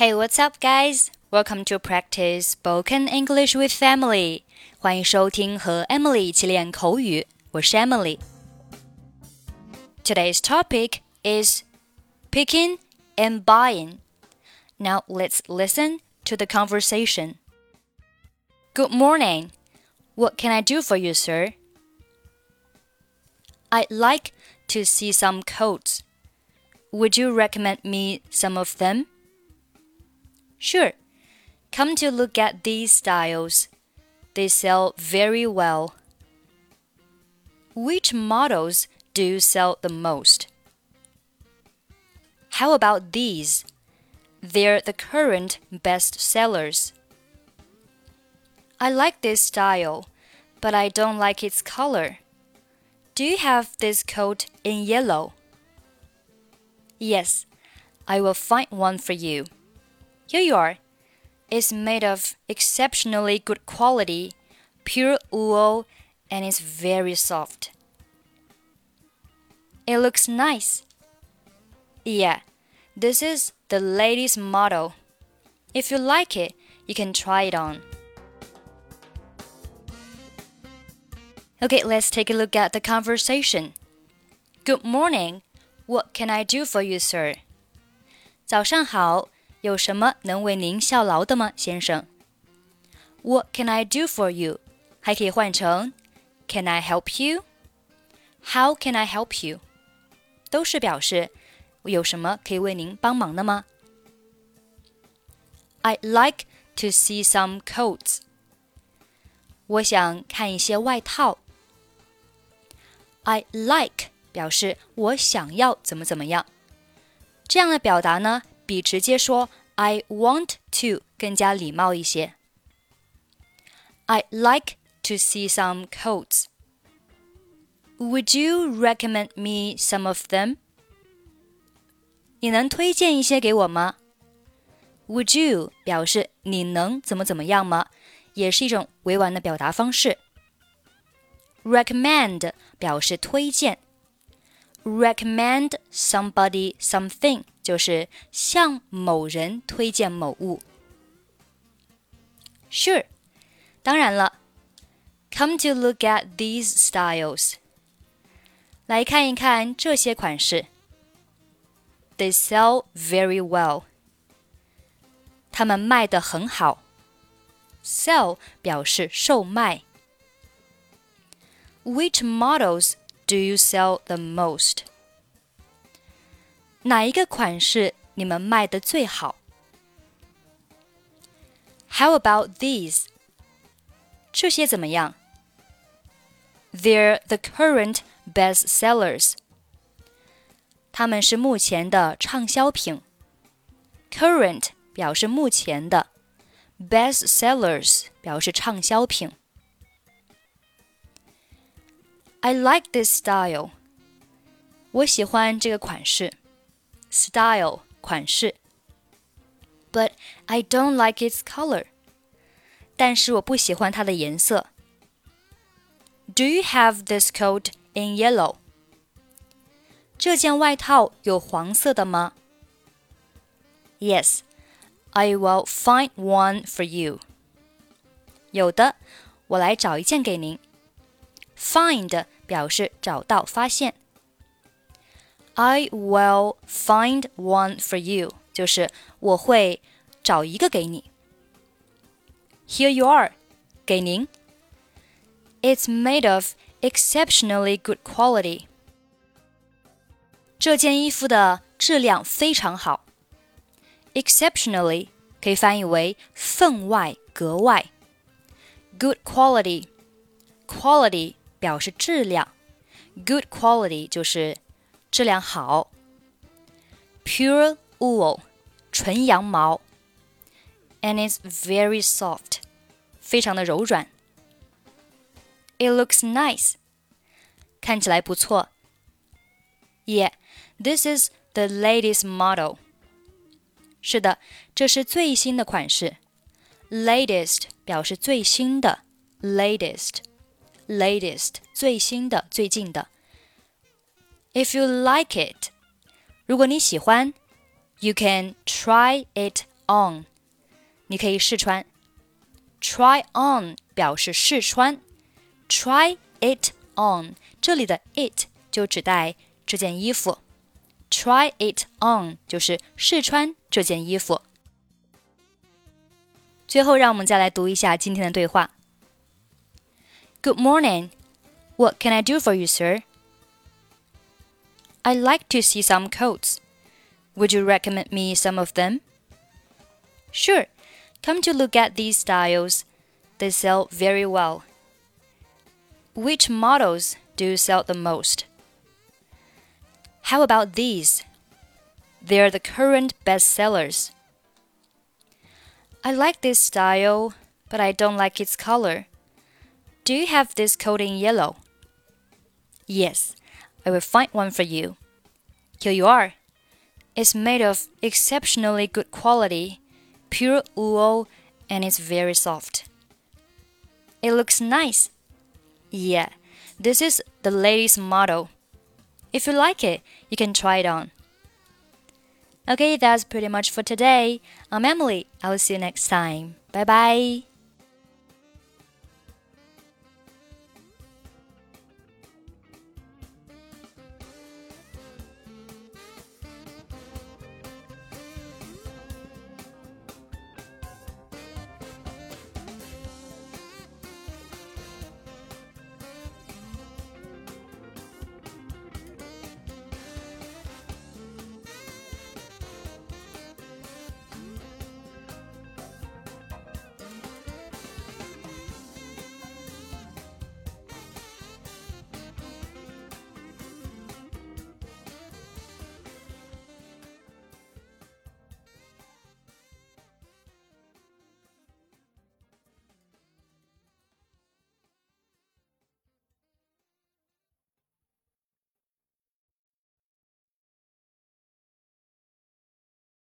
Hey, what's up, guys? Welcome to practice spoken English with Emily. 欢迎收听和 Emily 一起练口语。我是 Emily。Today's topic is picking and buying. Now let's listen to the conversation. Good morning. What can I do for you, sir? I'd like to see some coats. Would you recommend me some of them? Sure. Come to look at these styles. They sell very well. Which models do sell the most? How about these? They're the current best sellers. I like this style, but I don't like its color. Do you have this coat in yellow? Yes, I will find one for you. Here you are. It's made of exceptionally good quality, pure wool, and it's very soft. It looks nice. Yeah, this is the latest model. If you like it, you can try it on. Okay, let's take a look at the conversation. Good morning. What can I do for you, sir? 早上好。 有什么能为您效劳的吗，先生？What can I do for you？还可以换成 Can I help you？How can I help you？都是表示有什么可以为您帮忙的吗？I like to see some coats。我想看一些外套。I like 表示我想要怎么怎么样，这样的表达呢？比直接说 "I want to" 更加礼貌一些。I'd like to see some coats. Would you recommend me some of them? 你能推荐一些给我吗？Would you 表示你能怎么怎么样吗？也是一种委婉的表达方式。Recommend 表示推荐。Recommend somebody something 就是向某人推荐某物。Sure，当然了。Come to look at these styles，来看一看这些款式。They sell very well，他们卖得很好。Sell 表示售卖。Which models do you sell the most? 哪一个款式你们卖的最好？How about these？这些怎么样？They're the current best sellers。他们是目前的畅销品。Current 表示目前的，best sellers 表示畅销品。I like this style。我喜欢这个款式。 style 款式，but I don't like its color。但是我不喜欢它的颜色。Do you have this coat in yellow？这件外套有黄色的吗？Yes, I will find one for you。有的，我来找一件给您。Find 表示找到、发现。 I will find one for you，就是我会找一个给你。Here you are，给您。It's made of exceptionally good quality。这件衣服的质量非常好。Exceptionally 可以翻译为分外、格外。Good quality，quality 表示质量，good quality 就是 质量好，pure wool，纯羊毛，and it's very soft，非常的柔软。It looks nice，看起来不错。Yeah, this is the latest model。是的，这是最新的款式。Latest 表示最新的，latest，latest 最新的、最近的。 if you like it，如果你喜欢，you can try it on，你可以试穿。Try on 表示试穿，Try it on 这里的 it 就指代这件衣服。Try it on 就是试穿这件衣服。最后，让我们再来读一下今天的对话。Good morning. What can I do for you, sir? I'd like to see some coats. Would you recommend me some of them? Sure. Come to look at these styles. They sell very well. Which models do you sell the most? How about these? They're the current best sellers. I like this style, but I don't like its color. Do you have this coat in yellow? Yes, I will find one for you. Here you are. It's made of exceptionally good quality, pure wool, and it's very soft. It looks nice. Yeah, this is the latest model. If you like it, you can try it on. Okay, that's pretty much for today. I'm Emily. I will see you next time. Bye bye.